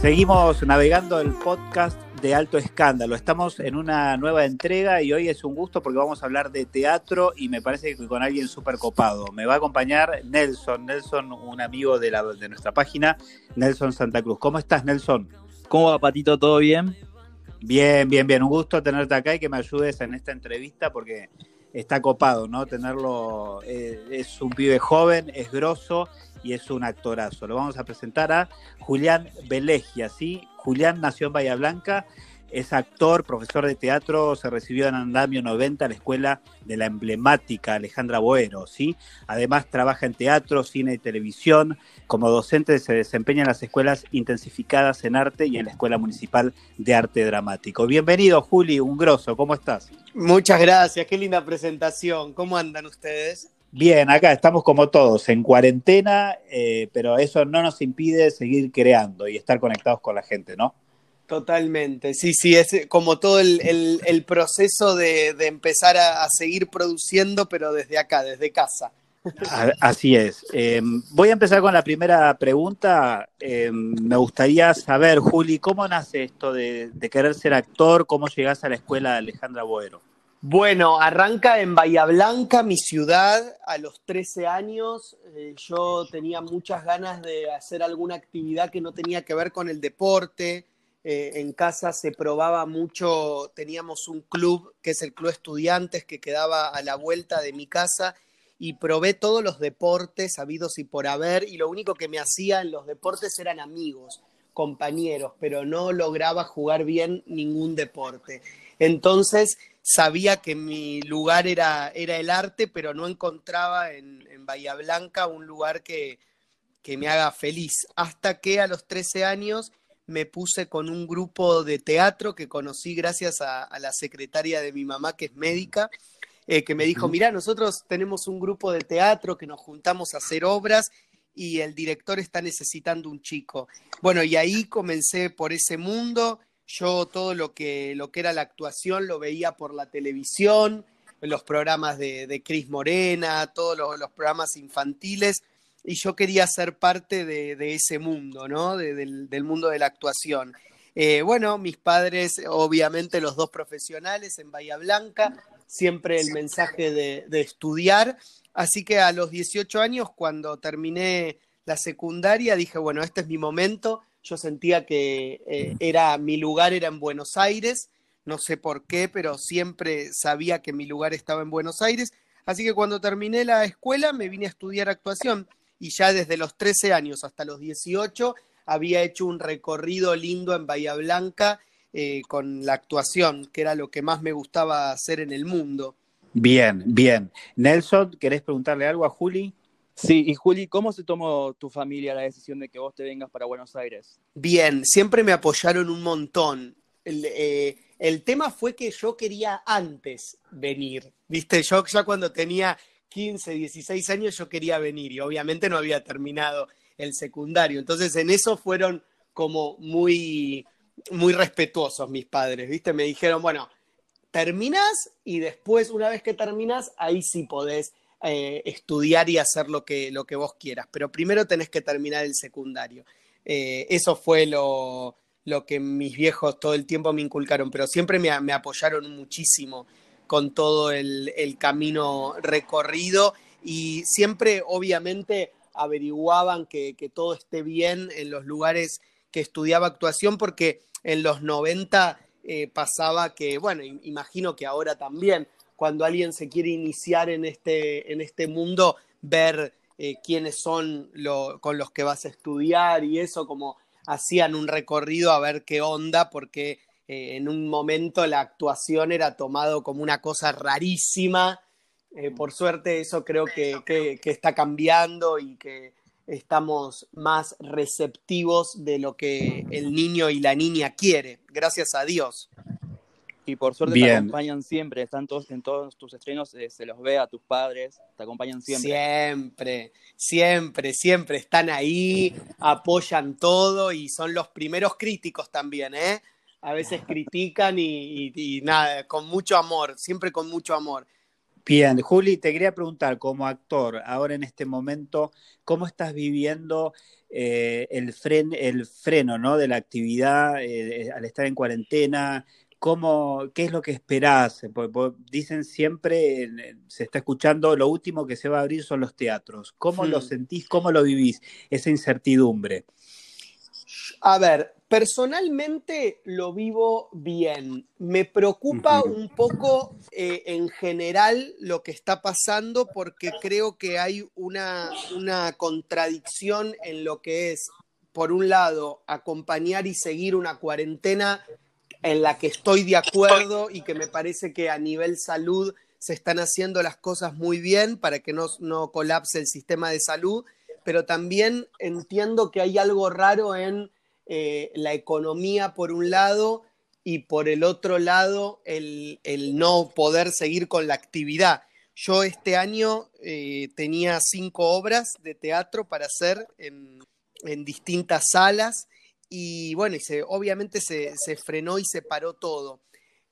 Seguimos navegando el podcast de Alto Escándalo. Estamos en una nueva entrega y hoy es un gusto porque vamos a hablar de teatro y me parece que con alguien súper copado. Me va a acompañar Nelson, Nelson, un amigo de, la, de nuestra página, Nelson Santa Cruz. ¿Cómo estás, Nelson? ¿Cómo va, Patito? ¿Todo bien? Bien, bien, bien. Un gusto tenerte acá y que me ayudes en esta entrevista porque está copado, ¿no? Tenerlo, eh, es un pibe joven, es grosso y es un actorazo. Lo vamos a presentar a Julián Belegia, ¿sí? Julián nació en Bahía Blanca, es actor, profesor de teatro, se recibió en Andamio 90, la escuela de la emblemática Alejandra Boero, ¿sí? Además trabaja en teatro, cine y televisión. Como docente se desempeña en las escuelas intensificadas en arte y en la Escuela Municipal de Arte Dramático. Bienvenido, Juli, un grosso, ¿cómo estás? Muchas gracias, qué linda presentación. ¿Cómo andan ustedes? Bien, acá estamos como todos, en cuarentena, eh, pero eso no nos impide seguir creando y estar conectados con la gente, ¿no? Totalmente, sí, sí, es como todo el, el- el proceso de, de empezar a, a seguir produciendo, pero desde acá, desde casa. Así es. Eh, voy a empezar con la primera pregunta. Eh, me gustaría saber, Juli, ¿cómo nace esto de, de querer ser actor? ¿Cómo llegás a la escuela de Alejandra Boero? Bueno, arranca en Bahía Blanca, mi ciudad, a los 13 años. Eh, yo tenía muchas ganas de hacer alguna actividad que no tenía que ver con el deporte. Eh, en casa se probaba mucho, teníamos un club que es el Club Estudiantes que quedaba a la vuelta de mi casa y probé todos los deportes habidos y por haber y lo único que me hacía en los deportes eran amigos, compañeros, pero no lograba jugar bien ningún deporte. Entonces sabía que mi lugar era, era el arte, pero no encontraba en, en Bahía Blanca un lugar que, que me haga feliz. Hasta que a los 13 años me puse con un grupo de teatro que conocí gracias a, a la secretaria de mi mamá, que es médica, eh, que me dijo, mira, nosotros tenemos un grupo de teatro que nos juntamos a hacer obras y el director está necesitando un chico. Bueno, y ahí comencé por ese mundo. Yo todo lo que, lo que era la actuación lo veía por la televisión, los programas de, de Cris Morena, todos los, programas infantiles, y yo quería ser parte de, ese mundo, ¿no? De- del, mundo de la actuación. Eh, bueno, mis padres, obviamente los dos profesionales en Bahía Blanca, siempre el mensaje de estudiar, así que a los 18 años, cuando terminé la secundaria, dije, bueno, este es mi momento, yo sentía que eh, era, mi lugar era en Buenos Aires, no sé por qué, pero siempre sabía que mi lugar estaba en Buenos Aires, así que cuando terminé la escuela me vine a estudiar actuación y ya desde los 13 años hasta los 18 había hecho un recorrido lindo en Bahía Blanca eh, con la actuación, que era lo que más me gustaba hacer en el mundo. Bien, bien. Nelson, ¿querés preguntarle algo a Juli? Sí, y Juli, ¿cómo se tomó tu familia la decisión de que vos te vengas para Buenos Aires? Bien, siempre me apoyaron un montón. El, eh, tema fue que yo quería antes venir, ¿viste? Yo ya cuando tenía 15, 16 años yo quería venir y obviamente no había terminado el secundario. Entonces en eso fueron como muy, muy respetuosos mis padres, ¿viste? Me dijeron, bueno, terminás y después, una vez que terminás, ahí sí podés eh, estudiar y hacer lo que, lo que vos quieras, pero primero tenés que terminar el secundario. Eh, eso fue lo, lo que mis viejos todo el tiempo me inculcaron, pero siempre me, me apoyaron muchísimo con todo el, el camino recorrido y siempre, obviamente, averiguaban que, que todo esté bien en los lugares que estudiaba actuación, porque en los 90 eh, pasaba que, bueno, im- imagino que ahora también, cuando alguien se quiere iniciar en este, en este mundo, ver eh, quiénes son lo, con los que vas a estudiar y eso, como hacían un recorrido a ver qué onda, porque eh, en un momento la actuación era tomado como una cosa rarísima. Eh, por suerte eso creo que, que- que está cambiando y que estamos más receptivos de lo que el niño y la niña quiere, gracias a Dios. Y por suerte te acompañan siempre, están todos, en todos tus estrenos, eh, se los ve a tus padres, te acompañan siempre. Siempre, siempre, siempre están ahí, apoyan todo y son los primeros críticos también, ¿eh? A veces critican y, y- y nada, con mucho amor, siempre con mucho amor. Bien, Juli, te quería preguntar, como actor, ahora en este momento, ¿cómo estás viviendo eh, el, fren, el freno ¿no? de la actividad eh, al estar en cuarentena? ¿Cómo, ¿Qué es lo que esperás? Porque, porque dicen siempre, eh, se está escuchando, lo último que se va a abrir son los teatros. ¿Cómo Hmm. lo sentís? ¿Cómo lo vivís? Esa incertidumbre. A ver, personalmente lo vivo bien. Me preocupa un poco eh, en general lo que está pasando porque creo que hay una, una contradicción en lo que es, por un lado, acompañar y seguir una cuarentena en la que estoy de acuerdo y que me parece que a nivel salud se están haciendo las cosas muy bien para que no, no colapse el sistema de salud, pero también entiendo que hay algo raro en eh, la economía por un lado y por el otro lado el, el no poder seguir con la actividad. Yo este año eh, tenía cinco obras de teatro para hacer en, en distintas salas y bueno, y se, obviamente se, se frenó y se paró todo.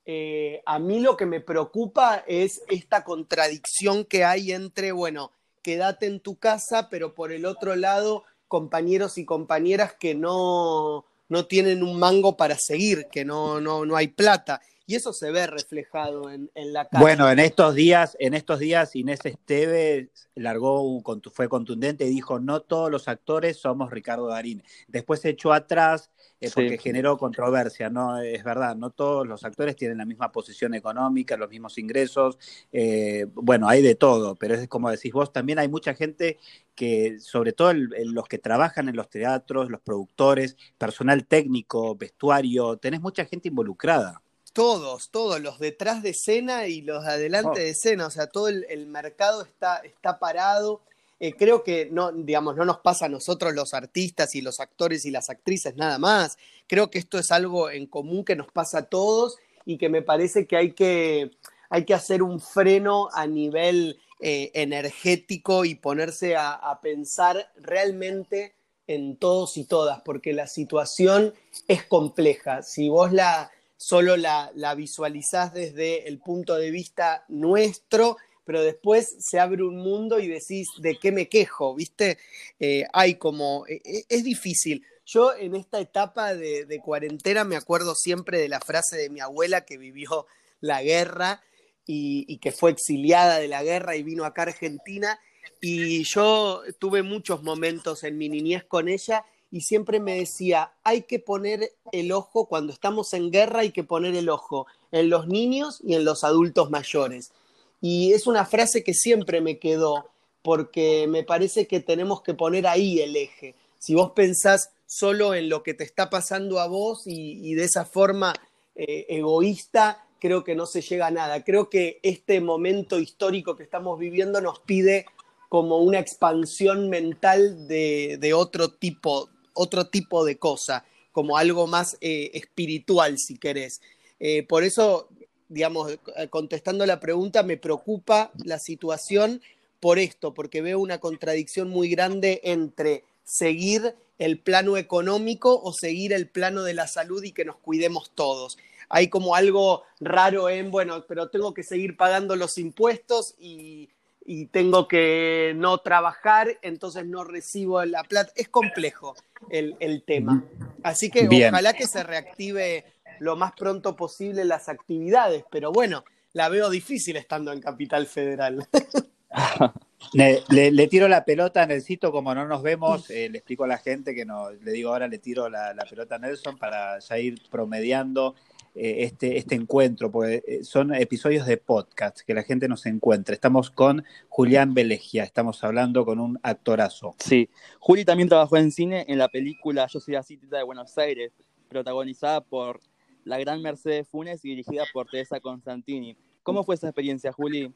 Eh, a mí lo que me preocupa es esta contradicción que hay entre, bueno, quédate en tu casa, pero por el otro lado, compañeros y compañeras que no, no tienen un mango para seguir, que no, no, no hay plata. Y eso se ve reflejado en, en la calle. Bueno, en estos días, en estos días Inés Esteves largó un, contu- fue contundente y dijo no todos los actores somos Ricardo Darín. Después se echó atrás eh, Sí. porque generó controversia, no es verdad, no todos los actores tienen la misma posición económica, los mismos ingresos, eh, bueno, hay de todo, pero es como decís vos, también hay mucha gente que, sobre todo el- el- los que trabajan en los teatros, los productores, personal técnico, vestuario, tenés mucha gente involucrada. Todos, todos, los detrás de escena y los de adelante Oh. de escena, o sea, todo el, el mercado está, está parado. Eh, creo que no, digamos, no nos pasa a nosotros los artistas y los actores y las actrices nada más. Creo que esto es algo en común que nos pasa a todos y que me parece que hay que, hay que hacer un freno a nivel eh, energético y ponerse a, a pensar realmente en todos y todas, porque la situación es compleja. Si vos la solo la, la visualizás desde el punto de vista nuestro, pero después se abre un mundo y decís, ¿de qué me quejo? ¿Viste? Eh, hay como, eh, eh, es difícil. Yo en esta etapa de, de cuarentena me acuerdo siempre de la frase de mi abuela que vivió la guerra y, y que fue exiliada de la guerra y vino acá a Argentina. Y yo tuve muchos momentos en mi niñez con ella y siempre me decía, hay que poner el ojo, cuando estamos en guerra hay que poner el ojo en los niños y en los adultos mayores. Y es una frase que siempre me quedó, porque me parece que tenemos que poner ahí el eje. Si vos pensás solo en lo que te está pasando a vos y, de esa forma eh, egoísta, creo que no se llega a nada. Creo que este momento histórico que estamos viviendo nos pide como una expansión mental de, de otro tipo, otro tipo de cosa, como algo más eh, espiritual, si querés. Eh, por eso, digamos, eh, contestando la pregunta, me preocupa la situación por esto, porque veo una contradicción muy grande entre seguir el plano económico o seguir el plano de la salud y que nos cuidemos todos. Hay como algo raro en, bueno, pero tengo que seguir pagando los impuestos y, y tengo que no trabajar, entonces no recibo la plata. Es complejo el, el tema. Así que Bien. ojalá que se reactive lo más pronto posible las actividades, pero bueno, la veo difícil estando en Capital Federal. Le, le- le tiro la pelota a Nelsito, como no nos vemos, eh, le explico a la gente que no, le digo ahora le tiro la, la pelota a Nelson para ya ir promediando este, este encuentro, porque eh, son episodios de podcast que la gente nos encuentra. Estamos con Julián Belegia, estamos hablando con un actorazo. Sí, Juli también trabajó en cine en la película Yo soy la cita de Buenos Aires, protagonizada por La Gran Mercedes Funes y dirigida por Teresa Constantini. ¿Cómo fue esa experiencia, Juli?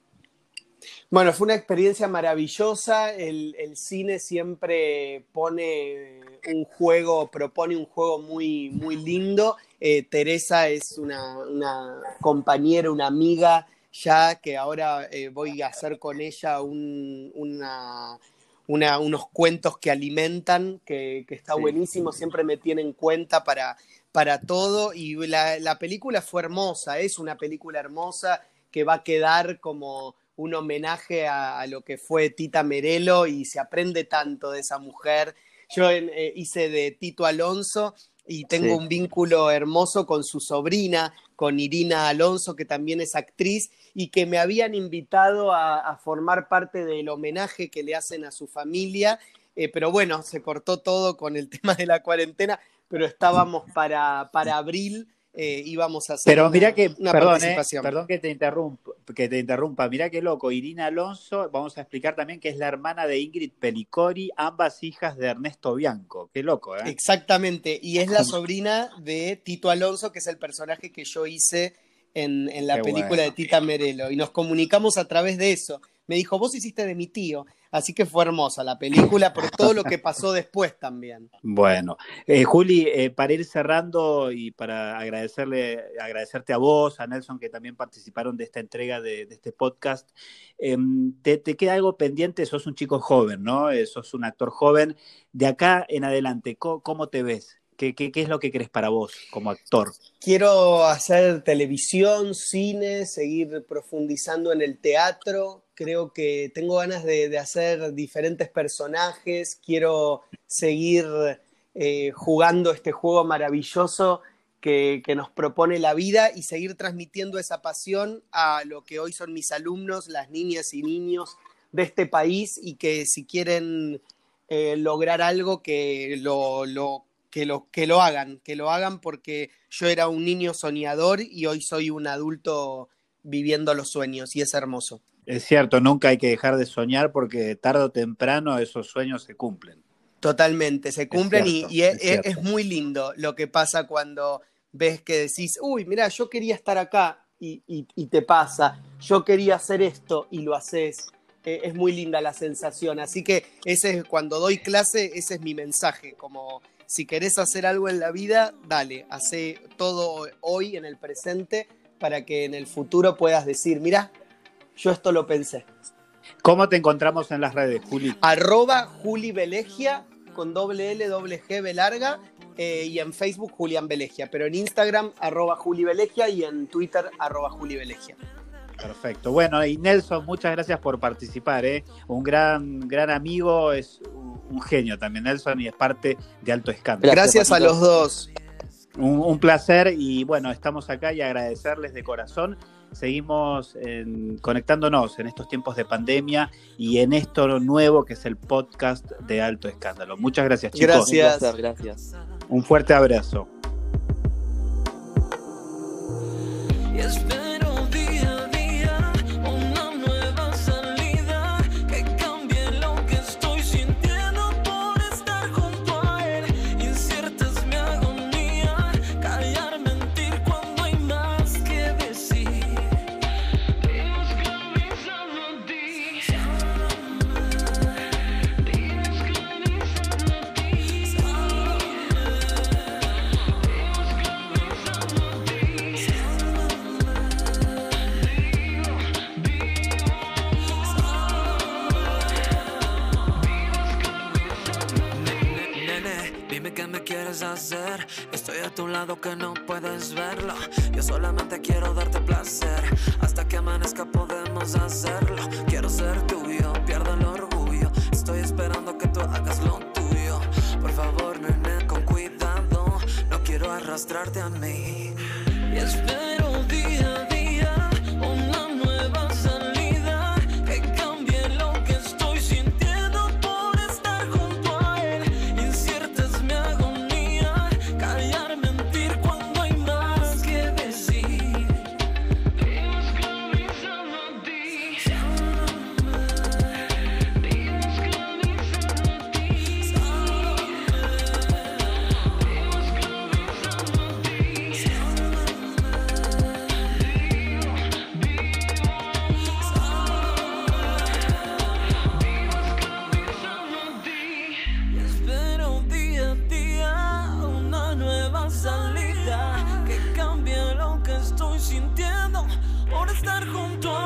Bueno, fue una experiencia maravillosa. El, el, cine siempre pone un juego, propone un juego muy, muy lindo. Eh, Teresa es una, una, compañera, una amiga ya que ahora eh, voy a hacer con ella un, una, una, unos cuentos que alimentan, que, que está sí. buenísimo, siempre me tiene en cuenta para, para todo. Y la, la película fue hermosa, es una película hermosa que va a quedar como un homenaje a, a, lo que fue Tita Merelo y se aprende tanto de esa mujer. Yo eh, hice de Tito Alonso y tengo sí. un vínculo hermoso con su sobrina, con Irina Alonso, que también es actriz, y que me habían invitado a, a formar parte del homenaje que le hacen a su familia. Eh, pero bueno, se cortó todo con el tema de la cuarentena, pero estábamos para, para abril eh, íbamos a hacer Pero una, mira que, una perdón, eh, participación. perdón que te interrumpa, que te interrumpa, mira qué loco, Irina Alonso, vamos a explicar también que es la hermana de Ingrid Pelicori, ambas hijas de Ernesto Bianco, qué loco, ¿eh? Exactamente, y es la sobrina de Tito Alonso, que es el personaje que yo hice en, en la Qué película bueno. de Tita Merelo, y nos comunicamos a través de eso. Me dijo, vos hiciste de mi tío, así que fue hermosa la película por todo lo que pasó después también. Bueno, eh, Juli, eh, para ir cerrando y para agradecerle, agradecerte a vos, a Nelson, que también participaron de esta entrega de, de este podcast, eh, te, te, queda algo pendiente, sos un chico joven, ¿no? Eh, sos un actor joven. De acá en adelante, ¿cómo, cómo te ves? ¿Qué, ¿Qué, qué, es lo que crees para vos como actor? Quiero hacer televisión, cine, seguir profundizando en el teatro. Creo que tengo ganas de, hacer diferentes personajes. Quiero seguir eh, jugando este juego maravilloso que, que, nos propone la vida y seguir transmitiendo esa pasión a lo que hoy son mis alumnos, las niñas y niños de este país y que si quieren eh, lograr algo que lo, lo que lo, que lo hagan, que lo hagan porque yo era un niño soñador y hoy soy un adulto viviendo los sueños y es hermoso. Es cierto, nunca hay que dejar de soñar porque tarde o temprano esos sueños se cumplen. Totalmente, se cumplen cierto, y, y es, es, es, muy lindo lo que pasa cuando ves que decís, uy, mira, yo quería estar acá y, y, y te pasa, yo quería hacer esto y lo haces. Eh, es muy linda la sensación, así que ese es cuando doy clase, ese es mi mensaje, como si querés hacer algo en la vida, dale, hace todo hoy en el presente para que en el futuro puedas decir, mira, yo esto lo pensé. ¿Cómo te encontramos en las redes, Juli? Arroba Juli Belegia con doble L, doble G, B larga, eh, y en Facebook Julián Belegia, pero en Instagram arroba Juli Belegia y en Twitter arroba Juli Belegia. Perfecto. Bueno, y Nelson, muchas gracias por participar. ¿eh? Un gran, gran amigo, es un genio también, Nelson, y es parte de Alto Escándalo. Gracias, gracias a los dos. Un, un, placer y bueno, estamos acá y agradecerles de corazón. Seguimos en, conectándonos en estos tiempos de pandemia y en esto nuevo que es el podcast de Alto Escándalo. Muchas gracias, chicos. Gracias. gracias. Un fuerte abrazo. Que no puedes verlo. Yo solamente quiero darte placer. Hasta que amanezca podemos hacerlo. Quiero ser tuyo, pierdo el orgullo. Estoy esperando que tú hagas lo tuyo. Por favor, nene, con cuidado. No quiero arrastrarte a mí. Sintiendo por estar junto a.